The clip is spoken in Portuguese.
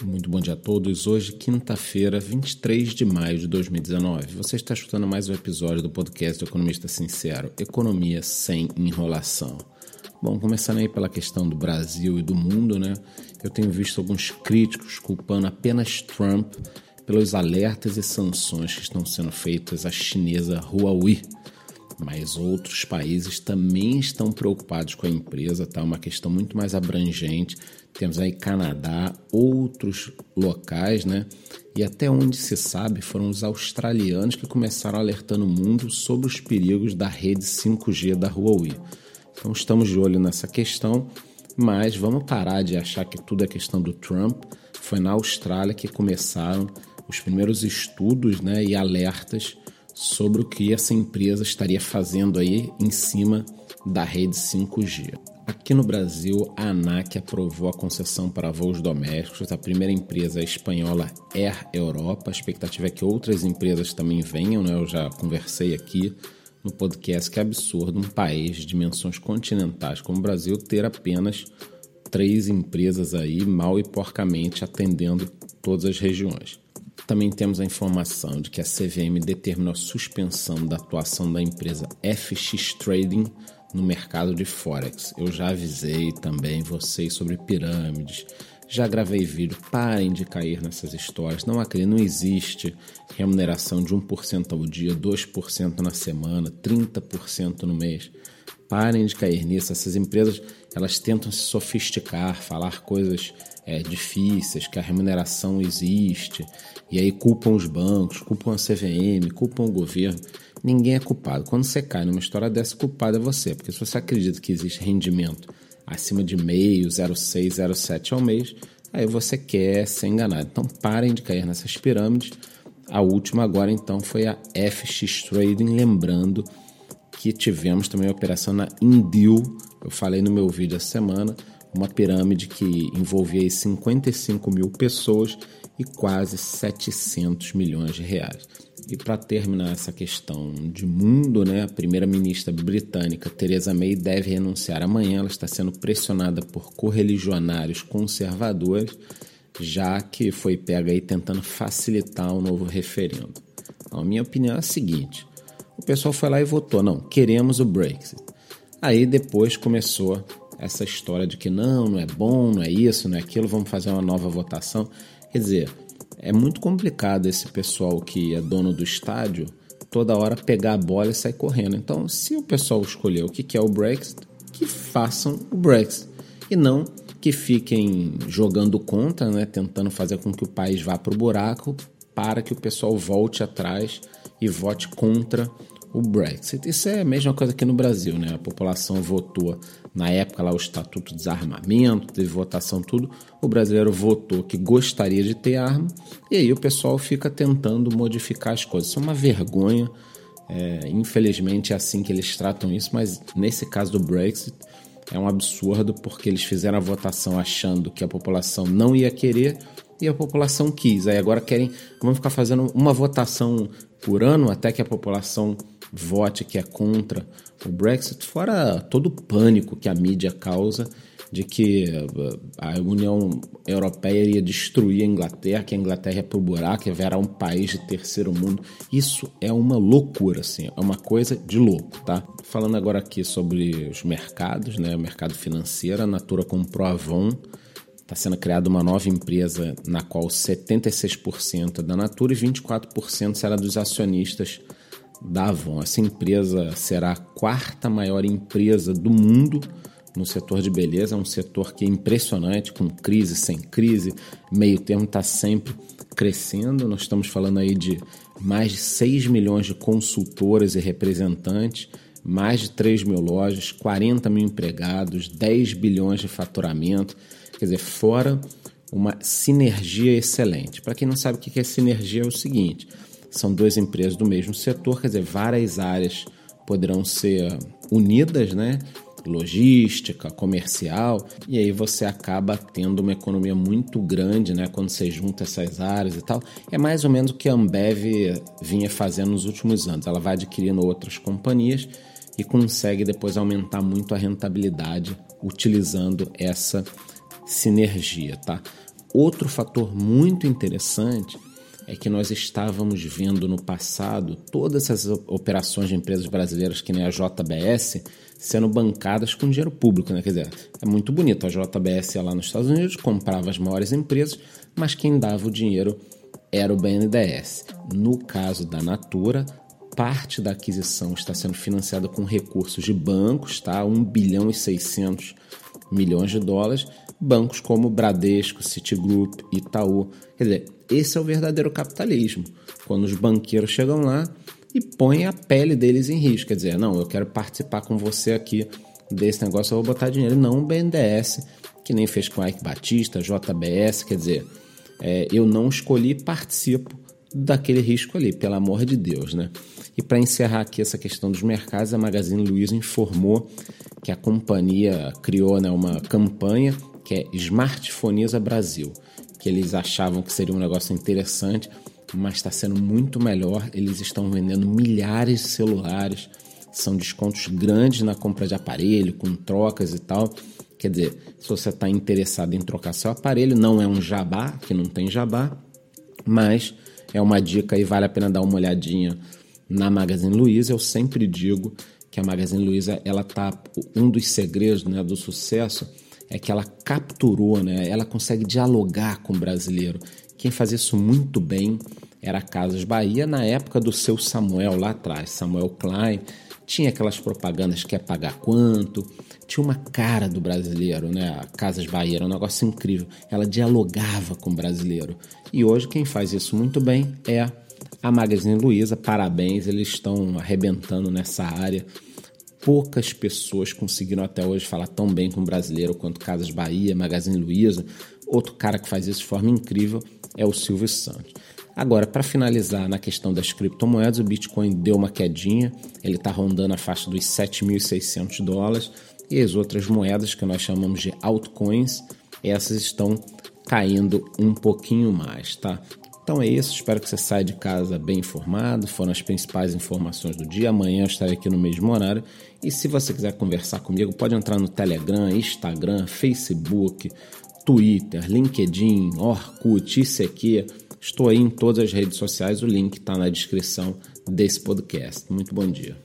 Muito bom dia a todos. Hoje, quinta-feira, 23 de maio de 2019. Você está escutando mais um episódio do podcast do Economista Sincero: Economia sem enrolação. Bom, começando aí pela questão do Brasil e do mundo, né? Eu tenho visto alguns críticos culpando apenas Trump pelos alertas e sanções que estão sendo feitas à chinesa Huawei mas outros países também estão preocupados com a empresa, tá? Uma questão muito mais abrangente. Temos aí Canadá, outros locais, né? E até onde se sabe, foram os australianos que começaram alertando o mundo sobre os perigos da rede 5G da Huawei. Então estamos de olho nessa questão, mas vamos parar de achar que tudo é questão do Trump. Foi na Austrália que começaram os primeiros estudos, né, e alertas sobre o que essa empresa estaria fazendo aí em cima da rede 5G. Aqui no Brasil, a ANAC aprovou a concessão para voos domésticos da primeira empresa espanhola Air Europa. A expectativa é que outras empresas também venham, né? Eu já conversei aqui no podcast que é absurdo um país de dimensões continentais como o Brasil ter apenas três empresas aí mal e porcamente atendendo todas as regiões. Também temos a informação de que a CVM determinou a suspensão da atuação da empresa FX Trading no mercado de Forex. Eu já avisei também vocês sobre pirâmides, já gravei vídeo, parem de cair nessas histórias. Não acredito, não existe remuneração de 1% ao dia, 2% na semana, 30% no mês. Parem de cair nisso. Essas empresas elas tentam se sofisticar, falar coisas é, difíceis, que a remuneração existe, e aí culpam os bancos, culpam a CVM, culpam o governo. Ninguém é culpado. Quando você cai numa história dessa, culpado é você, porque se você acredita que existe rendimento acima de meio, 0,6, 0,7 ao mês, aí você quer ser enganado. Então parem de cair nessas pirâmides. A última agora então foi a FX Trading, lembrando que tivemos também a operação na Indil, eu falei no meu vídeo essa semana, uma pirâmide que envolvia 55 mil pessoas e quase 700 milhões de reais. E para terminar essa questão de mundo, né, a primeira-ministra britânica Theresa May deve renunciar amanhã. Ela está sendo pressionada por correligionários conservadores, já que foi pega aí tentando facilitar o novo referendo. A minha opinião é a seguinte: o pessoal foi lá e votou, não, queremos o Brexit. Aí depois começou essa história de que não, não é bom, não é isso, não é aquilo, vamos fazer uma nova votação. Quer dizer, é muito complicado esse pessoal que é dono do estádio toda hora pegar a bola e sair correndo. Então, se o pessoal escolher o que é o Brexit, que façam o Brexit e não que fiquem jogando contra, né, tentando fazer com que o país vá para o buraco para que o pessoal volte atrás e vote contra o Brexit. Isso é a mesma coisa aqui no Brasil, né? A população votou na época lá o Estatuto de Desarmamento, teve votação tudo. O brasileiro votou que gostaria de ter arma e aí o pessoal fica tentando modificar as coisas. Isso é uma vergonha. É, infelizmente é assim que eles tratam isso, mas nesse caso do Brexit é um absurdo porque eles fizeram a votação achando que a população não ia querer e a população quis. Aí agora querem, vamos ficar fazendo uma votação por ano até que a população vote que é contra o Brexit, fora todo o pânico que a mídia causa de que uh, a União Europeia iria destruir a Inglaterra, que a Inglaterra é pro buraco, ia virar um país de terceiro mundo. Isso é uma loucura, assim, é uma coisa de louco, tá? Falando agora aqui sobre os mercados, né? O mercado financeiro, a Natura comprou a Avon, está sendo criada uma nova empresa na qual 76% é da Natura e 24% será dos acionistas da Avon. Essa empresa será a quarta maior empresa do mundo no setor de beleza. É um setor que é impressionante, com crise, sem crise, meio termo está sempre crescendo. Nós estamos falando aí de mais de 6 milhões de consultoras e representantes, mais de 3 mil lojas, 40 mil empregados, 10 bilhões de faturamento. Quer dizer, fora uma sinergia excelente. Para quem não sabe o que é sinergia, é o seguinte: são duas empresas do mesmo setor, quer dizer, várias áreas poderão ser unidas, né? Logística, comercial, e aí você acaba tendo uma economia muito grande, né? Quando você junta essas áreas e tal. É mais ou menos o que a Ambev vinha fazendo nos últimos anos. Ela vai adquirindo outras companhias e consegue depois aumentar muito a rentabilidade utilizando essa sinergia, tá? Outro fator muito interessante é que nós estávamos vendo no passado todas essas operações de empresas brasileiras, que nem a JBS, sendo bancadas com dinheiro público. Né? Quer dizer, é muito bonito. A JBS ia lá nos Estados Unidos, comprava as maiores empresas, mas quem dava o dinheiro era o BNDES. No caso da Natura, parte da aquisição está sendo financiada com recursos de bancos, tá? 1 bilhão e 600 milhões de dólares, bancos como Bradesco, Citigroup, Itaú. Quer dizer, esse é o verdadeiro capitalismo. Quando os banqueiros chegam lá e põem a pele deles em risco. Quer dizer, não, eu quero participar com você aqui desse negócio, eu vou botar dinheiro. Não o BNDES, que nem fez com Ike Batista, JBS. Quer dizer, é, eu não escolhi participo daquele risco ali, pelo amor de Deus, né? E para encerrar aqui essa questão dos mercados, a Magazine Luiza informou que a companhia criou né, uma campanha que é Smartphoniza Brasil, que eles achavam que seria um negócio interessante, mas está sendo muito melhor. Eles estão vendendo milhares de celulares, são descontos grandes na compra de aparelho, com trocas e tal. Quer dizer, se você está interessado em trocar seu aparelho, não é um jabá, que não tem jabá, mas é uma dica e vale a pena dar uma olhadinha na Magazine Luiza. Eu sempre digo que a Magazine Luiza, ela tá um dos segredos, né, do sucesso é que ela capturou, né? Ela consegue dialogar com o brasileiro. Quem fazia isso muito bem era Casas Bahia na época do seu Samuel lá atrás, Samuel Klein. Tinha aquelas propagandas quer pagar quanto, tinha uma cara do brasileiro, né? A Casas Bahia era um negócio incrível. Ela dialogava com o brasileiro. E hoje quem faz isso muito bem é a Magazine Luiza. Parabéns, eles estão arrebentando nessa área. Poucas pessoas conseguiram até hoje falar tão bem com o brasileiro quanto Casas Bahia, Magazine Luiza. Outro cara que faz isso de forma incrível é o Silvio Santos. Agora, para finalizar na questão das criptomoedas, o Bitcoin deu uma quedinha, ele está rondando a faixa dos 7.600 dólares e as outras moedas que nós chamamos de altcoins, essas estão caindo um pouquinho mais, tá? Então é isso, espero que você saia de casa bem informado. Foram as principais informações do dia. Amanhã eu estarei aqui no mesmo horário. E se você quiser conversar comigo, pode entrar no Telegram, Instagram, Facebook, Twitter, LinkedIn, Orkut, ICQ. Estou aí em todas as redes sociais, o link está na descrição desse podcast. Muito bom dia.